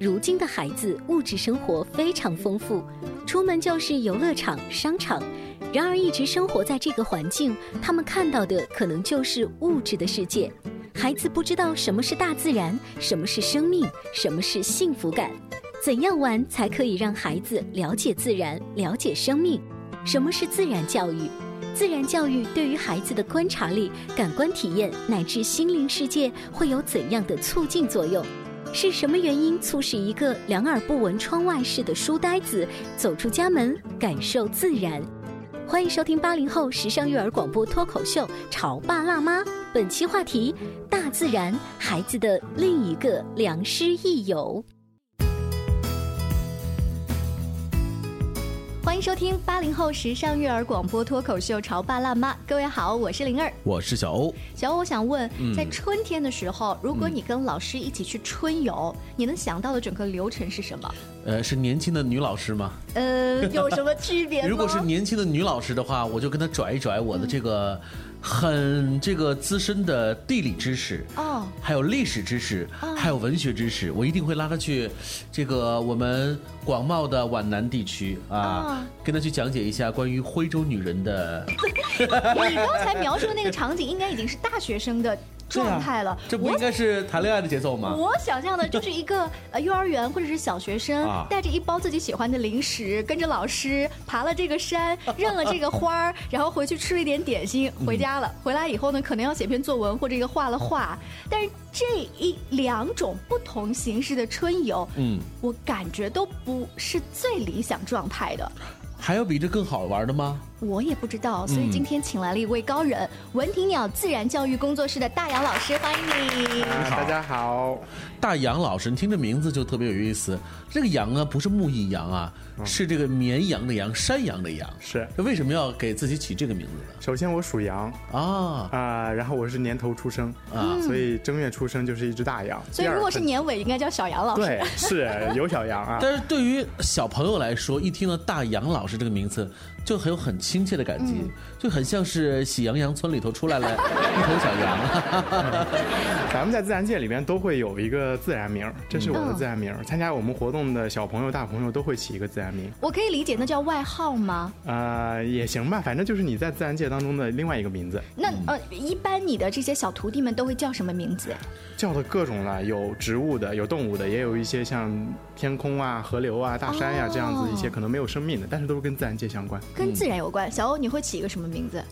如今的孩子物质生活非常丰富，出门就是游乐场、商场。然而，一直生活在这个环境，他们看到的可能就是物质的世界。孩子不知道什么是大自然，什么是生命，什么是幸福感。怎样玩才可以让孩子了解自然、了解生命？什么是自然教育？自然教育对于孩子的观察力、感官体验乃至心灵世界会有怎样的促进作用？是什么原因促使一个两耳不闻窗外事的书呆子走出家门，感受自然？欢迎收听八零后时尚育儿广播脱口秀《潮爸辣妈》，本期话题：大自然，孩子的另一个良师益友。欢迎收听八零后时尚育儿广播脱口秀《潮爸辣妈》，各位好，我是灵儿，我是小欧。小欧，我想问，嗯在春天的时候，如果你跟老师一起去春游，你能想到的整个流程是什么？呃，是年轻的女老师吗？呃，有什么区别吗？如果是年轻的女老师的话，我就跟她拽一拽我的这个很这个资深的地理知识哦还有历史知识，还有文学知识，我一定会拉他去这个我们广袤的皖南地区啊哦，跟他去讲解一下关于徽州女人的。你刚才描述的那个场景，应该已经是大学生的状态了。我这不应该是谈恋爱的节奏吗？我想象的就是一个呃幼儿园或者是小学生啊带着一包自己喜欢的零食，跟着老师爬了这个山，认了这个花儿，然后回去吃了一点点心，回家了。回来以后呢，可能要写篇作文或者一个画了画。但是这一两种不同形式的春游，嗯，我感觉都不是最理想状态的。还有比这更好玩的吗？我也不知道，所以今天请来了一位高人，文体鸟自然教育工作室的大杨老师，欢迎你。啊，大家好。大杨老师，你听这名字就特别有意思。这个羊呢，不是木易羊啊，是这个绵羊的羊，山羊的羊。是这为什么要给自己起这个名字呢首先我属羊呢？啊，啊、然后我是年头出生啊所以正月出生就是一只大羊。所以如果是年尾，应该叫小杨老师。对，是有小羊啊。但是对于小朋友来说，一听到大杨老师这个名字，就很有很亲切的感觉，就很像是喜羊羊村里头出来了 一头小羊。咱们在自然界里面都会有一个自然名，这是我的嗯自然名儿。参加我们活动的小朋友、大朋友都会起一个自然名，我可以理解，那叫外号吗？啊，也行吧，反正就是你在自然界当中的另外一个名字，那呃，一般你的这些小徒弟们都会叫什么名字？叫的各种了，有植物的，有动物的，也有一些像天空啊、河流啊、大山呀、哦这样子一些可能没有生命的，但是都是跟自然界相关。跟自然有关。小欧，你会起一个什么名字？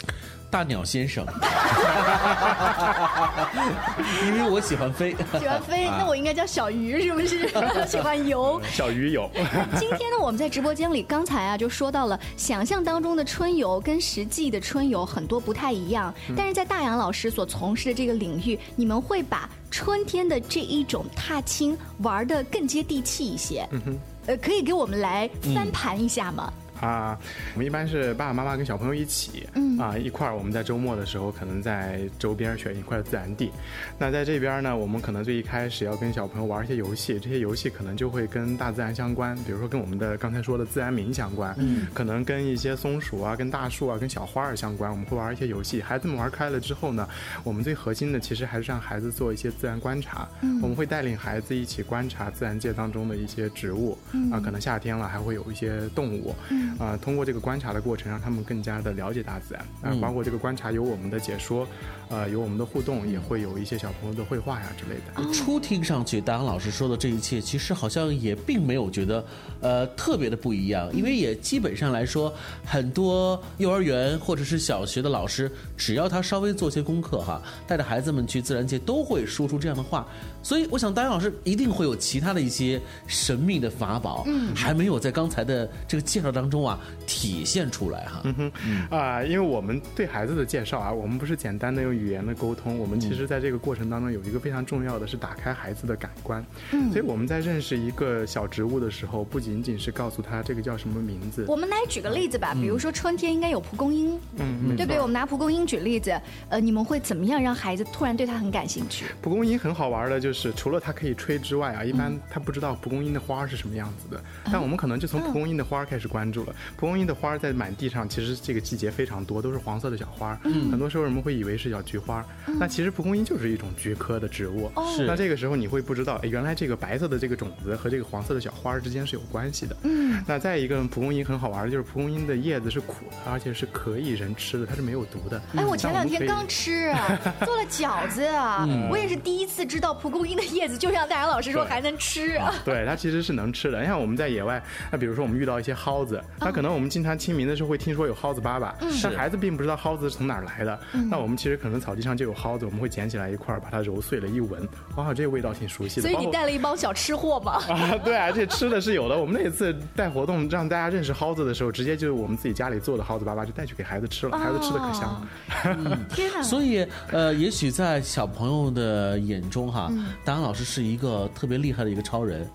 大鸟先生，因为我喜欢飞。喜欢飞，那我应该叫小鱼，是不是？喜欢游。小鱼游。今天呢，我们在直播间里，刚才啊就说到了，想象当中的春游跟实际的春游很多不太一样。但是在大杨老师所从事的这个领域，你们会把春天的这一种踏青玩的更接地气一些。嗯呃，可以给我们来翻盘一下吗？啊，我们一般是爸爸妈妈跟小朋友一起，嗯啊一块儿。我们在周末的时候，可能在周边选一块自然地。那在这边呢，我们可能最一开始要跟小朋友玩一些游戏，这些游戏可能就会跟大自然相关，比如说跟我们的刚才说的自然名相关，嗯，可能跟一些松鼠啊、跟大树啊、跟小花儿相关。我们会玩一些游戏，孩子们玩开了之后呢，我们最核心的其实还是让孩子做一些自然观察。嗯，我们会带领孩子一起观察自然界当中的一些植物，啊，可能夏天了还会有一些动物。嗯啊、通过这个观察的过程，让他们更加的了解大自然。啊、嗯包括这个观察有我们的解说，呃，有我们的互动，也会有一些小朋友的绘画呀之类的。初听上去，大杨老师说的这一切，其实好像也并没有觉得，呃，特别的不一样，因为也基本上来说，很多幼儿园或者是小学的老师，只要他稍微做些功课哈，带着孩子们去自然界，都会说出这样的话。所以，我想大杨老师一定会有其他的一些神秘的法宝，嗯，还没有在刚才的这个介绍当中啊体现出来哈。嗯哼啊、因为我们对孩子的介绍啊，我们不是简单的用语言的沟通，我们其实在这个过程当中有一个非常重要的是打开孩子的感官。嗯，所以我们在认识一个小植物的时候，不仅仅是告诉他这个叫什么名字，我们来举个例子吧，比如说春天应该有蒲公英，嗯，对不对？我们拿蒲公英举例子，呃，你们会怎么样让孩子突然对它很感兴趣？蒲公英很好玩的，就是除了它可以吹之外啊，一般他不知道蒲公英的花是什么样子的。但我们可能就从蒲公英的花开始关注了。蒲公英的花在满地上，其实这个季节非常多，都是黄色的小花。嗯很多时候人们会以为是小菊花，那其实蒲公英就是一种菊科的植物。是那这个时候你会不知道，哎原来这个白色的这个种子和这个黄色的小花之间是有关系的。嗯。那再一个，蒲公英很好玩的就是蒲公英的叶子是苦的，而且是可以人吃的，它是没有毒的。哎，我前两天刚吃啊，做了饺子啊，我也是第一次知道蒲公英的叶子就像大杨老师说还能吃啊。对，它其实是能吃的。你像我们在野外，那比如说我们遇到一些蒿子，那可能我们经常清明的时候会听说有蒿子粑粑，但孩子并不知道蒿子是从哪儿来的。那我们其实可能草地上就有蒿子，我们会捡起来一块儿，把它揉碎了，一闻，哇，这个味道挺熟悉的。所以你带了一帮小吃货嘛？啊，对啊，这吃的是有的。我们那一次带活动让大家认识蒿子的时候，直接就是我们自己家里做的蒿子粑粑，就带去给孩子吃了，孩子吃的可香了。天哪！所以，呃，也许在小朋友的眼中哈，达安老师是一个特别厉害的一个超人，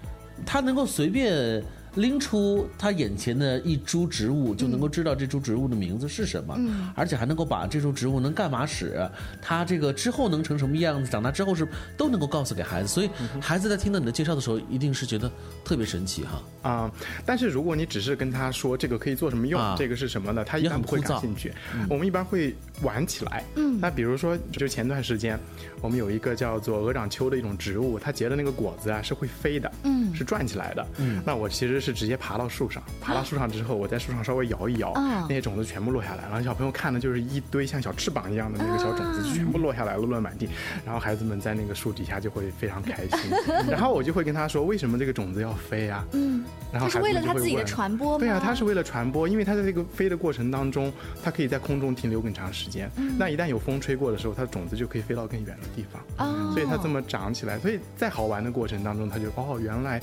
他能够随便拎出他眼前的一株植物，就能够知道这株植物的名字是什么，而且还能够把这株植物能干嘛使，它这个之后能成什么样子，长大之后是都能够告诉给孩子。所以，孩子在听到你的介绍的时候，一定是觉得特别神奇哈。啊、但是如果你只是跟他说这个可以做什么用，啊这个是什么呢，他一也般不会感兴趣。我们一般会玩起来。嗯，那比如说，就前段时间，我们有一个叫做鹅掌楸的一种植物，它结的那个果子啊是会飞的，嗯，是转起来的。嗯，那我其实是直接爬到树上，爬到树上之后，我在树上稍微摇一摇，啊那些种子全部落下来，然后小朋友看的就是一堆像小翅膀一样的那个小种子，全部落下来，落落满地。然后孩子们在那个树底下就会非常开心，然后我就会跟他说，为什么这个种子要飞啊？嗯，然后它是为了孩子们就会它自己的传播吗？对啊，它是为了传播，因为它在这个飞的过程当中，它可以在空中停留更长时间。那一旦有风吹过的时候，它的种子就可以飞到更远的地方。哦所以它这么长起来，所以在好玩的过程当中，它就哦，原来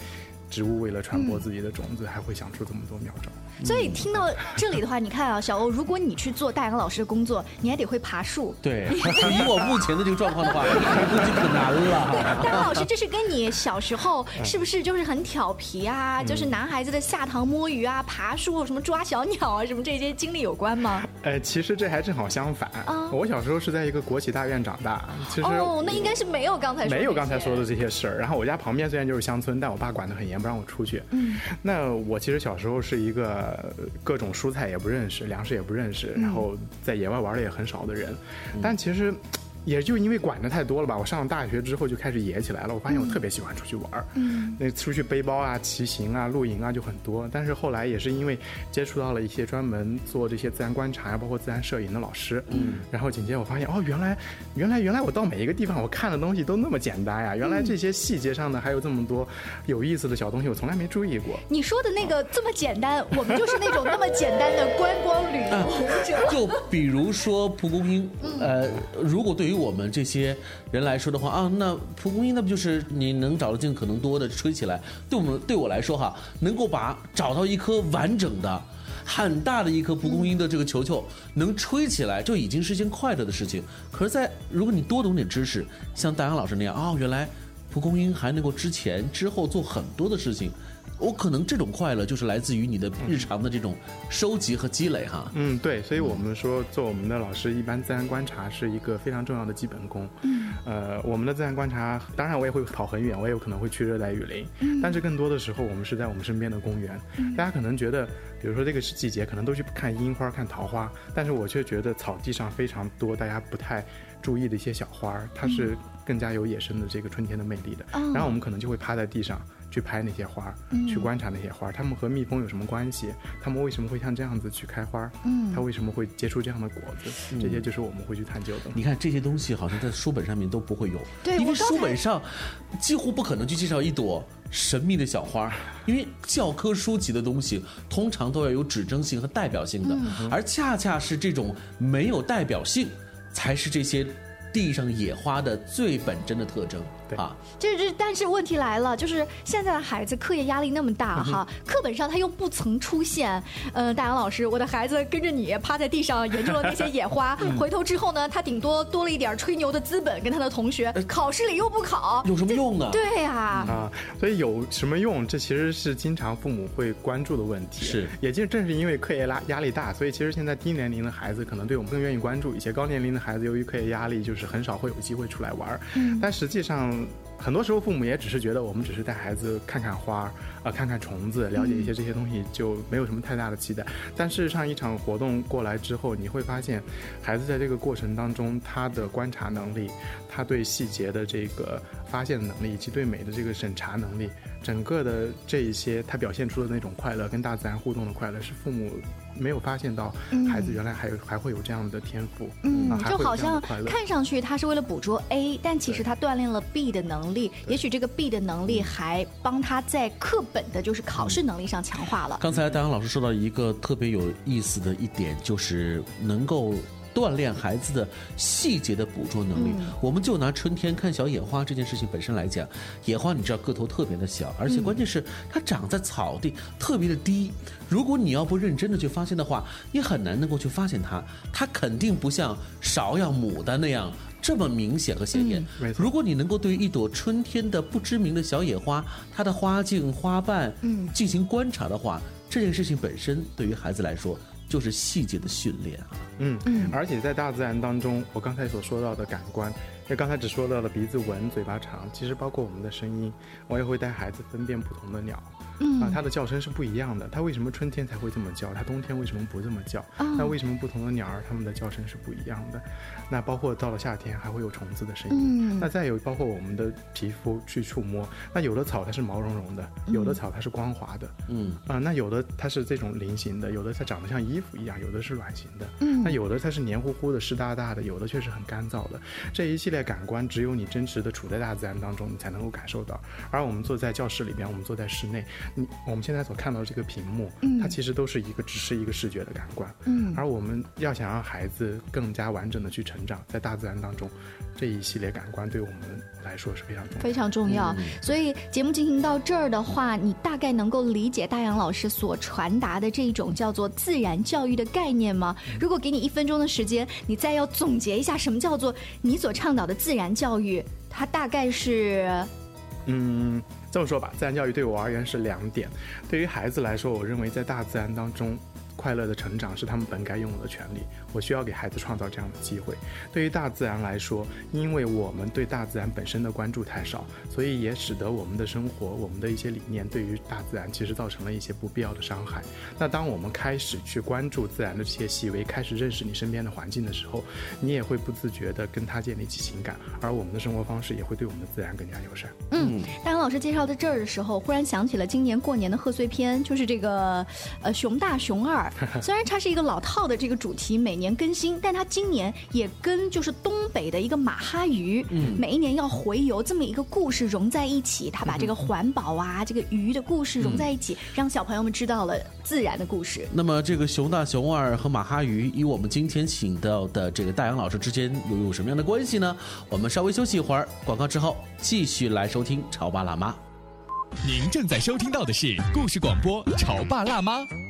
植物为了传播自己的种子，还会想出这么多妙招。所以听到这里的话，你看啊，小欧，如果你去做大杨老师的工作，你还得会爬树。对，以我目前的这个状况的话，估计可难了。大杨老师，这是跟你小时候 嗯是不是就是很调皮啊？就是男孩子的下塘摸鱼啊、爬树、什么抓小鸟啊，什么这些经历有关吗？呃，其实这还正好相反。啊我小时候是在一个国企大院长大，其实哦，那应该是没有刚才说的没有刚才说的这些事儿。然后我家旁边虽然就是乡村，但我爸管得很严，不让我出去。嗯，那我其实小时候是一个呃各种蔬菜也不认识，粮食也不认识，然后在野外玩的也很少的人。但其实。也就因为管的太多了吧，我上了大学之后就开始野起来了。我发现我特别喜欢出去玩儿，嗯，那出去背包啊、骑行啊、露营啊就很多。但是后来也是因为接触到了一些专门做这些自然观察呀、包括自然摄影的老师，嗯，然后紧接着我发现哦，原来原来原来我到每一个地方我看的东西都那么简单呀，原来这些细节上的还有这么多有意思的小东西，我从来没注意过。你说的那个这么简单，我们就是那种那么简单的观光旅游者。就比如说蒲公英，呃，如果对于于我们这些人来说的话啊，那蒲公英那不就是你能找到尽可能多的吹起来？对我们对我来说哈，能够把找到一颗完整的。很大的一颗蒲公英的这个球球能吹起来，就已经是一件快乐的事情。可是在，如果你多懂点知识，像戴安老师那样啊、原来蒲公英还能够之前之后做很多的事情，我可能这种快乐就是来自于你的日常的这种收集和积累哈。嗯，对，所以我们说做我们的老师，一般自然观察是一个非常重要的基本功。嗯，呃，我们的自然观察，当然我也会跑很远，我也有可能会去热带雨林，但是更多的时候，我们是在我们身边的公园。大家可能觉得，比如说这个是季节，可能都去看樱花、看桃花，但是我却觉得草地上非常多大家不太注意的一些小花，它是更加有野生的这个春天的魅力的。然后我们可能就会趴在地上，去拍那些花，嗯去观察那些花，它们和蜜蜂有什么关系？它们为什么会像这样子去开花？嗯它为什么会结出这样的果子？这些就是我们会去探究的。你看这些东西好像在书本上面都不会有，因为对我刚才书本上几乎不可能去介绍一朵神秘的小花，因为教科书级的东西通常都要有指征性和代表性的，嗯而恰恰是这种没有代表性，才是这些地上野花的最本真的特征。对啊。这这，但是问题来了，就是现在的孩子课业压力那么嗯大哈，课本上他又不曾出现。呃，大杨老师，我的孩子跟着你趴在地上研究了那些野花，嗯回头之后呢，他顶多多了一点吹牛的资本，跟他的同学，考试里又不考，有什么用呢？对呀、啊，所以有什么用？这其实是经常父母会关注的问题。是也就正是因为课业压压力大，所以其实现在低年龄的孩子可能对我们更愿意关注一些。高年龄的孩子由于课业压力，就是很少会有机会出来玩儿。嗯，但实际上。um, 很多时候，父母也只是觉得我们只是带孩子看看花儿，呃，看看虫子，了解一些这些东西，就没有什么太大的期待。但事实上，一场活动过来之后，你会发现，孩子在这个过程当中，他的观察能力，他对细节的这个发现的能力，以及对美的这个审查能力，整个的这一些，他表现出的那种快乐，跟大自然互动的快乐，是父母没有发现到孩子原来还有还会有这样的天赋，嗯就好像。看上去他是为了捕捉 A，但其实他锻炼了 B 的能力，也许这个 B 的能力还帮他在课本的就是考试能力上强化了。刚才大杨老师说到一个特别有意思的一点，就是能够锻炼孩子的细节的捕捉能力。我们就拿春天看小野花这件事情本身来讲，野花你知道个头特别的小，而且关键是它长在草地特别的低。如果你要不认真的去发现的话，你很难能够去发现它。它肯定不像芍药、牡丹那样。这么明显和显眼，没错。如果你能够对于一朵春天的不知名的小野花，它的花茎、花瓣，嗯，进行观察的话，这件事情本身对于孩子来说就是细节的训练啊。嗯，而且在大自然当中，我刚才所说到的感官，因为刚才只说到了鼻子闻、嘴巴尝，其实包括我们的声音，我也会带孩子分辨不同的鸟。嗯啊，它的叫声是不一样的。它为什么春天才会这么叫？它冬天为什么不这么叫？哦那为什么不同的鸟儿它们的叫声是不一样的？那包括到了夏天还会有虫子的声音。嗯那再有包括我们的皮肤去触摸，那有的草它是毛茸茸的，有的草它是光滑的。嗯，啊、那有的它是这种菱形的，有的它长得像衣服一样，有的是卵形的，嗯那有的它是黏糊糊的、湿哒哒的，有的却是很干燥的。这一系列感官，只有你真实的处在大自然当中，你才能够感受到。而我们坐在教室里边，我们坐在室内，你我们现在所看到的这个屏幕，它其实都是一个只是一个视觉的感官。嗯而我们要想让孩子更加完整的去成长在大自然当中，这一系列感官对我们来说是非常重要。非常重要。所以节目进行到这儿的话，你大概能够理解大杨老师所传达的这一种叫做自然教育的概念吗？如果给你一分钟的时间，你再要总结一下什么叫做你所倡导自然教育，它大概是嗯，这么说吧，自然教育对我而言是两点。对于孩子来说，我认为在大自然当中。快乐的成长是他们本该拥有的权利，我需要给孩子创造这样的机会。对于大自然来说，因为我们对大自然本身的关注太少，所以也使得我们的生活、我们的一些理念对于大自然其实造成了一些不必要的伤害。那当我们开始去关注自然的这些细微，开始认识你身边的环境的时候，你也会不自觉地跟它建立起情感，而我们的生活方式也会对我们的自然更加友善。嗯，大杨老师介绍到这儿的时候，忽然想起了今年过年的贺岁片，就是这个呃熊大熊二。虽然它是一个老套的这个主题，每年更新，但它今年也跟就是东北的一个马哈鱼，每一年要回游这么一个故事融在一起。它把这个环保啊，这个鱼的故事融在一起，让小朋友们知道了自然的故事。那么这个熊大、熊二和马哈鱼，与我们今天请到的这个大杨老师之间又有什么样的关系呢？我们稍微休息一会儿，广告之后继续来收听《潮爸辣妈》。您正在收听到的是故事广播《潮爸辣妈》。《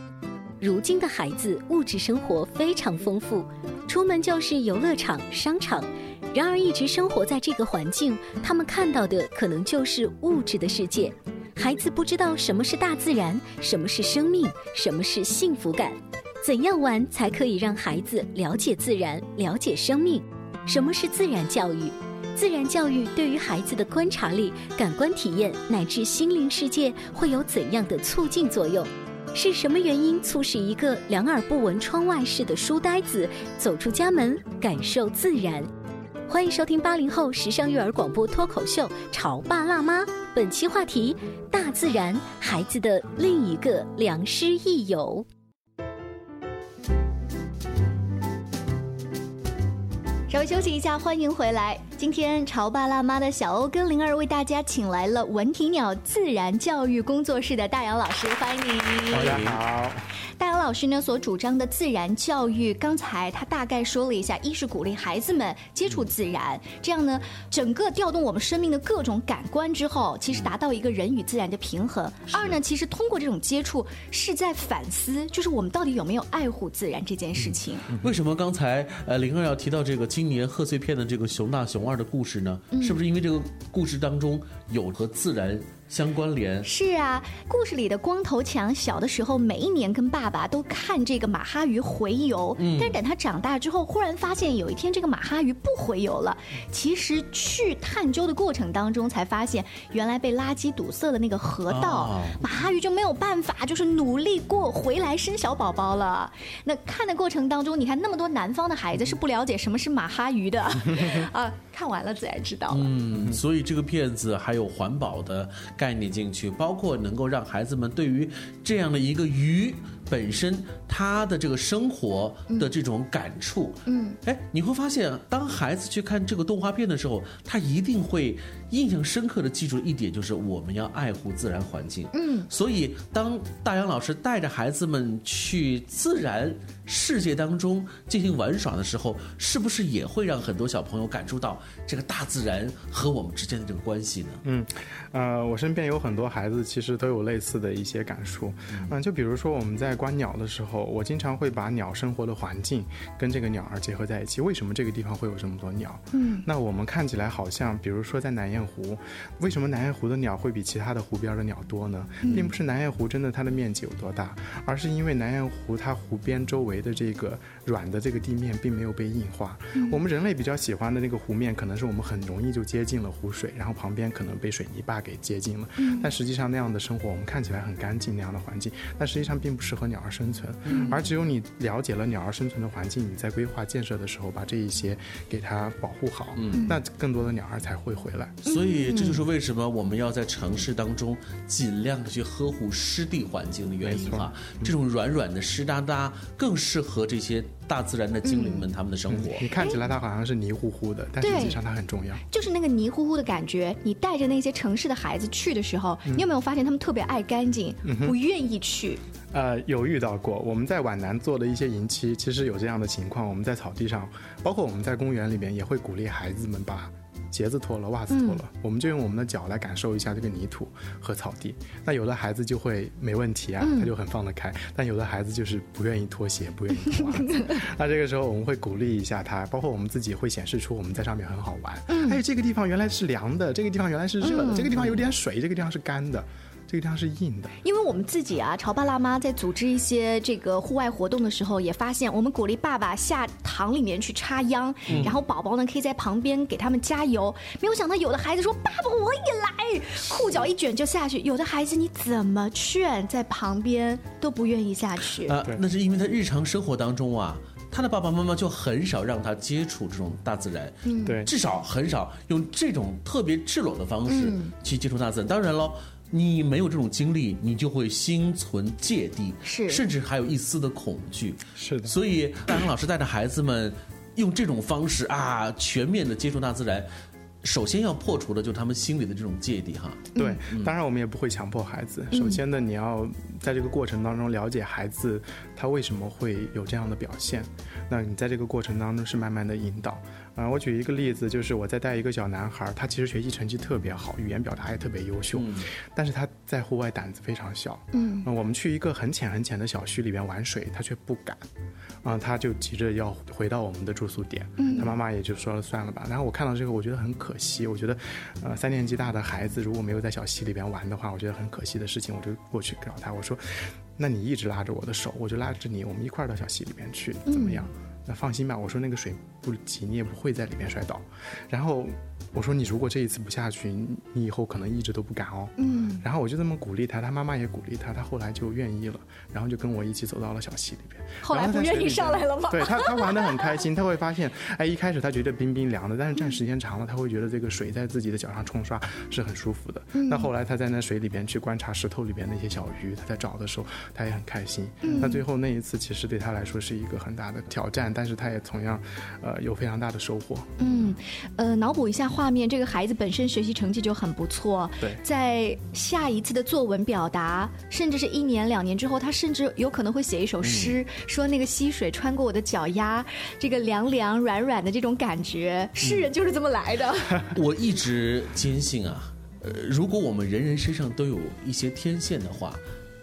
如今的孩子物质生活非常丰富，出门就是游乐场、商场。然而，一直生活在这个环境，他们看到的可能就是物质的世界。孩子不知道什么是大自然，什么是生命，什么是幸福感。怎样玩才可以让孩子了解自然、了解生命？什么是自然教育？自然教育对于孩子的观察力、感官体验乃至心灵世界会有怎样的促进作用？是什么原因促使一个两耳不闻窗外事的书呆子走出家门，感受自然？欢迎收听八零后时尚育儿广播脱口秀《潮爸辣妈》，本期话题：大自然，孩子的另一个良师益友。稍微休息一下，欢迎回来。今天潮爸辣妈的小欧跟灵儿为大家请来了文体鸟自然教育工作室的大杨老师，欢迎你。大家好。大杨老师呢所主张的自然教育，刚才他大概说了一下：一是鼓励孩子们接触自然，这样呢，整个调动我们生命的各种感官之后，其实达到一个人与自然的平衡。二呢，其实通过这种接触，是在反思，就是我们到底有没有爱护自然这件事情。为什么刚才呃灵儿要提到这个今年贺岁片的这个熊大熊二的故事呢？是不是因为这个故事当中有和自然？相关联是啊，故事里的光头强小的时候，每一年跟爸爸都看这个马哈鱼洄游。嗯，但是等他长大之后，忽然发现有一天这个马哈鱼不洄游了。其实去探究的过程当中，才发现原来被垃圾堵塞的那个河道，马哈鱼就没有办法，就是努力过回来生小宝宝了。那看的过程当中，你看那么多南方的孩子是不了解什么是马哈鱼的 啊，看完了自然知道了。嗯，所以这个片子还有环保的。概念进去，包括能够让孩子们对于这样的一个鱼本身他的这个生活的这种感触，嗯，哎，你会发现，当孩子去看这个动画片的时候，他一定会印象深刻的记住一点，就是我们要爱护自然环境。嗯，所以当大杨老师带着孩子们去自然世界当中进行玩耍的时候，是不是也会让很多小朋友感受到这个大自然和我们之间的这个关系呢？嗯，呃，我身边有很多孩子，其实都有类似的一些感触。嗯，就比如说我们在观鸟的时候，我经常会把鸟生活的环境跟这个鸟儿结合在一起。为什么这个地方会有这么多鸟？嗯，那我们看起来好像，比如说在南雁湖，为什么南雁湖的鸟会比其他的湖边的鸟多呢？并不是南雁湖真的它的面积有多大，而是因为南雁湖它湖边周围的这个软的这个地面并没有被硬化。我们人类比较喜欢的那个湖面，可能是我们很容易就接近了湖水，然后旁边可能被水泥坝给接近了。但实际上那样的生活，我们看起来很干净那样的环境，但实际上并不适合鸟儿生存。而只有你了解了鸟儿生存的环境，你在规划建设的时候，把这一些给它保护好，那更多的鸟儿才会回来。所以这就是为什么我们要在城市当中尽量的去呵护湿地环境的原因哈。这种软软的湿哒哒更适合这些大自然的精灵们他们的生活。你看起来它好像是泥糊糊的，但实际上它很重要。就是那个泥糊糊的感觉，你带着那些城市的孩子去的时候，你有没有发现他们特别爱干净，不愿意去？呃，有遇到过。我们在皖南做的一些营期，其实有这样的情况。我们在草地上，包括我们在公园里面，也会鼓励孩子们把鞋子脱了、袜子脱了，我们就用我们的脚来感受一下这个泥土和草地。那有的孩子就会没问题啊，他就很放得开；但有的孩子就是不愿意脱鞋，不愿意脱袜子。那这个时候我们会鼓励一下他，包括我们自己会显示出我们在上面很好玩。哎，这个地方原来是凉的，这个地方原来是热的，这个地方有点水，这个地方是干的。这个地方是硬的，因为我们自己啊，潮爸辣妈在组织一些这个户外活动的时候，也发现我们鼓励爸爸下塘里面去插秧，然后宝宝呢可以在旁边给他们加油。没有想到有的孩子说：“爸爸，我也来！”裤脚一卷就下去。有的孩子你怎么劝，在旁边都不愿意下去。啊，那是因为他日常生活当中啊，他的爸爸妈妈就很少让他接触这种大自然。嗯，对，至少很少用这种特别赤裸的方式去接触大自然。当然喽。你没有这种经历，你就会心存芥蒂，是，甚至还有一丝的恐惧，是的。所以大杨老师带着孩子们用这种方式啊，全面的接触大自然，首先要破除的就是他们心里的这种芥蒂哈。对，当然我们也不会强迫孩子。首先呢，你要在这个过程当中了解孩子他为什么会有这样的表现。那你在这个过程当中是慢慢的引导。啊、我举一个例子，就是我在带一个小男孩，他其实学习成绩特别好，语言表达也特别优秀，但是他在户外胆子非常小。嗯那我们去一个很浅很浅的小溪里边玩水，他却不敢，啊、他就急着要回到我们的住宿点，嗯他妈妈也就说了算了吧。然后我看到这个，我觉得很可惜，我觉得，呃，三年级大的孩子如果没有在小溪里边玩的话，我觉得很可惜的事情，我就过去找他，我说，那你一直拉着我的手，我就拉着你，我们一块儿到小溪里边去，怎么样？那放心吧，我说那个水不急，你也不会在里面摔倒。然后我说你如果这一次不下去，你你以后可能一直都不敢哦。嗯，然后我就这么鼓励他，他妈妈也鼓励他，他后来就愿意了，然后就跟我一起走到了小溪里边。后来然不愿意上来了吗对他，他玩的很开心，他会发现，哎，一开始他觉得冰冰凉的，但是站时间长了，他会觉得这个水在自己的脚上冲刷是很舒服的。嗯那后来他在那水里边去观察石头里边那些小鱼，他在找的时候，他也很开心。嗯那最后那一次其实对他来说是一个很大的挑战，但是他也同样，呃，有非常大的收获。嗯，呃，脑补一下画面，这个孩子本身学习成绩就很不错，对在下一次的作文表达，甚至是一年两年之后，他甚至有可能会写一首诗，说那个溪水穿过我的脚丫，这个凉凉软软的这种感觉，诗人就是这么来的。我一直坚信啊，呃，如果我们人人身上都有一些天线的话，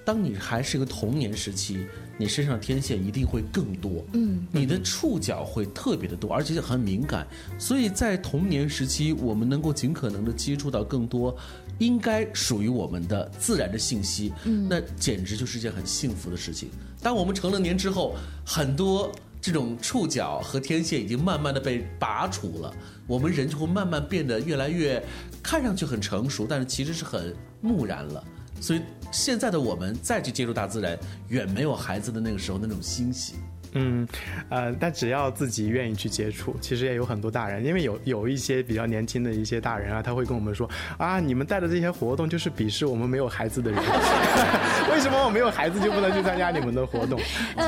当你还是个童年时期，你身上天线一定会更多。嗯，你的触角会特别的多，而且很敏感。所以在童年时期，我们能够尽可能的接触到更多应该属于我们的自然的信息，嗯，那简直就是一件很幸福的事情。当我们成了年之后，很多。这种触角和天线已经慢慢的被拔除了，我们人就会慢慢变得越来越看上去很成熟，但是其实是很木然了。所以现在的我们再去接触大自然，远没有孩子的那个时候那种欣喜。嗯，呃，但只要自己愿意去接触，其实也有很多大人，因为有有一些比较年轻的一些大人啊，他会跟我们说啊，你们带的这些活动就是鄙视我们没有孩子的人，为什么我没有孩子就不能去参加你们的活动？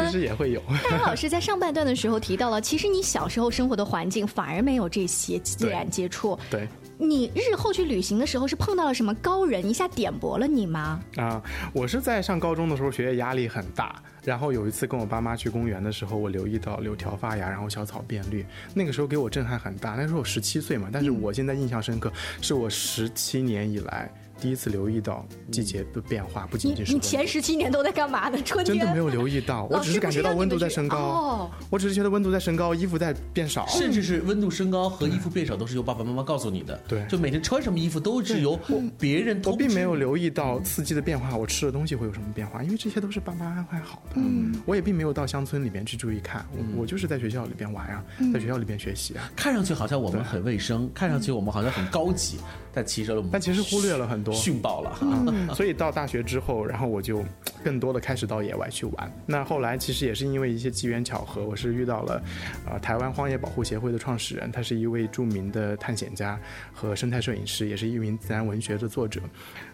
其实也会有。大杨老师在上半段的时候提到了，其实你小时候生活的环境反而没有这些 自然接触。对。你日后去旅行的时候是碰到了什么高人一下点拨了你吗？啊，我是在上高中的时候学业压力很大，然后有一次跟我爸妈去公园的时候，我留意到柳条发芽，然后小草变绿，那个时候给我震撼很大。那时候我十七岁嘛，但是我现在印象深刻，是我十七年以来。第一次留意到季节的变化，不仅仅是你前十七年都在干嘛呢？春天真的没有留意到，我只是感觉到温度在升高，哦、我只是觉得温度在升高，衣服在变少，甚至是温度升高和衣服变少都是由爸爸妈妈告诉你的。对，就每天穿什么衣服都是由别人我并没有留意到四季的变化，我吃的东西会有什么变化，因为这些都是爸妈安排好的。嗯，我也并没有到乡村里面去注意看，我就是在学校里边玩啊，在学校里边学习啊。看上去好像我们很卫生，看上去我们好像很高级，但其实我们但其实忽略了很多，训爆了。嗯、所以到大学之后，然后我就更多的开始到野外去玩。那后来其实也是因为一些机缘巧合，我是遇到了，呃，台湾荒野保护协会的创始人，他是一位著名的探险家和生态摄影师，也是一名自然文学的作者。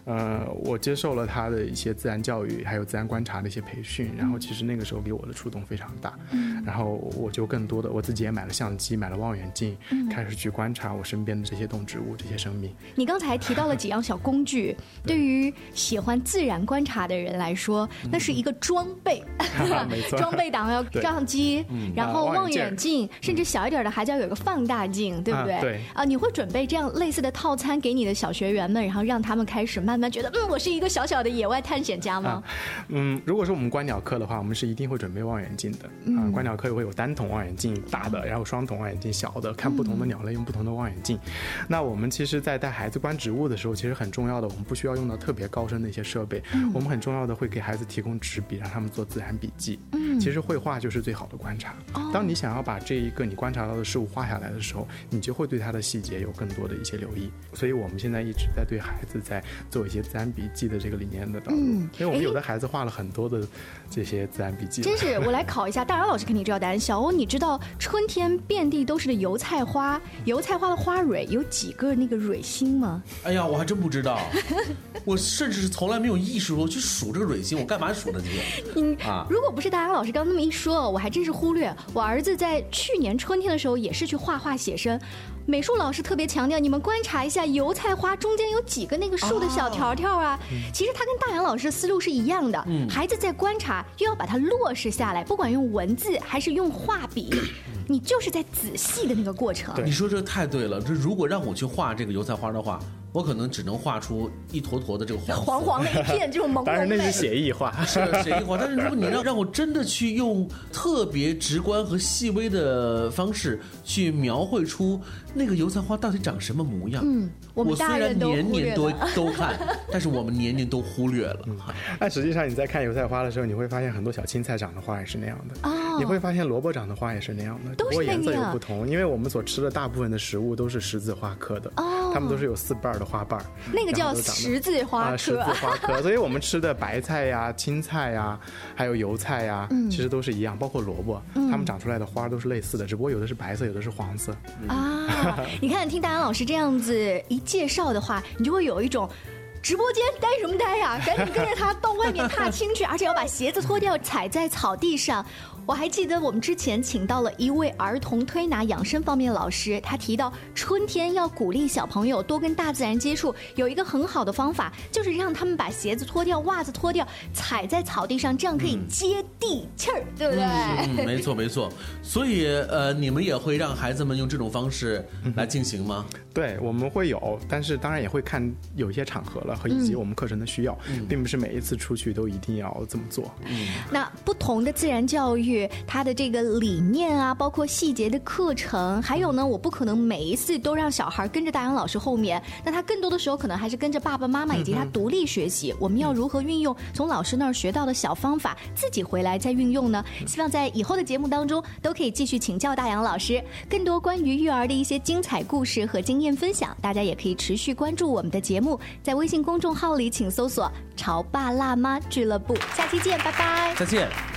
呃，我接受了他的一些自然教育，还有自然观察的一些培训，然后其实那个时候给我的触动非常大。嗯，然后我就更多的我自己也买了相机，买了望远镜，嗯、开始去观察我身边的这些动植物、这些生命。你刚才提到了几样小工具，对于喜欢自然观察的人来说，那是一个装备。没错，装备党要照相机，然后望远镜，甚至小一点的还叫有个放大镜，对不对？对啊，你会准备这样类似的套餐给你的小学员们，然后让他们开始慢慢觉得，嗯，我是一个小小的野外探险家吗？嗯，如果是我们观鸟课的话，我们是一定会准备望远镜的。啊，观鸟课会有单筒望远镜大的，然后双筒望远镜小的，看不同的鸟类用不同的望远镜。那我们其实，在带孩子观植物的时候，其实很重要的，我们不需要用到特别高深的一些设备，我们很重要的会给孩子提供纸笔，让他们做自然笔记。嗯，其实绘画就是最好的观察。当你想要把这一个你观察到的事物画下来的时候，你就会对它的细节有更多的一些留意。所以我们现在一直在对孩子在做一些自然笔记的这个理念的导入。嗯，因为我们有的孩子画了很多的这些自然笔记。真是，我来考一下，大姚老师肯定知道答案。小欧，你知道春天遍地都是的油菜花，油菜花的花蕊有几个那个蕊心吗？哎呀，我还真不知道，我甚至是从来没有意识过去数这个蕊心，我干嘛数这些？嗯啊，如果不是大杨老师刚那么一说，我还真是忽略。我儿子在去年春天的时候也是去画画写生。美术老师特别强调，你们观察一下油菜花中间有几个那个树的小条条啊。其实他跟大杨老师的思路是一样的，孩子在观察又要把它落实下来，不管用文字还是用画笔，你就是在仔细的那个过程。你说这太对了，这如果让我去画这个油菜花的话，我可能只能画出一坨坨的这个黄黄黄的一片，这种朦胧当然那是。写意画。是写意画，但是如果你让让我真的去用特别直观和细微的方式去描绘出那个油菜花到底长什么模样，嗯我们虽然大人都年年都都看，但是我们年年都忽略了。但实际上你在看油菜花的时候，你会发现很多小青菜长的花也是那样的。哦你会发现萝卜长的花也是那样的，都是不过颜色有不同，因为我们所吃的大部分的食物都是十字花科的，哦它们都是有四瓣的花瓣，那个叫十字花啊，十字。花科，所以我们吃的白菜呀、青菜呀，还有油菜呀，嗯其实都是一样，包括萝卜，它们长出来的花都是类似的，只不过有的是白色，有的是黄色。啊，你看，听大安老师这样子一介绍的话，你就会有一种。直播间待什么待呀？赶紧跟着他到外面踏青去，而且要把鞋子脱掉，踩在草地上。我还记得我们之前请到了一位儿童推拿养生方面的老师，他提到春天要鼓励小朋友多跟大自然接触，有一个很好的方法，就是让他们把鞋子脱掉、袜子脱掉，踩在草地上，这样可以接地气儿，对不对？嗯，没错没错。所以呃，你们也会让孩子们用这种方式来进行吗？对，我们会有，但是当然也会看有一些场合了和以及我们课程的需要，并不是每一次出去都一定要这么做。那不同的自然教育，它的这个理念啊，包括细节的课程，还有呢，我不可能每一次都让小孩跟着大杨老师后面，那他更多的时候可能还是跟着爸爸妈妈以及他独立学习。我们要如何运用从老师那儿学到的小方法，自己回来再运用呢？希望在以后的节目当中都可以继续请教大杨老师更多关于育儿的一些精彩故事和经验分享。大家也可以持续关注我们的节目，在微信公众号里请搜索“潮爸辣妈俱乐部”。下期见，拜拜。再见。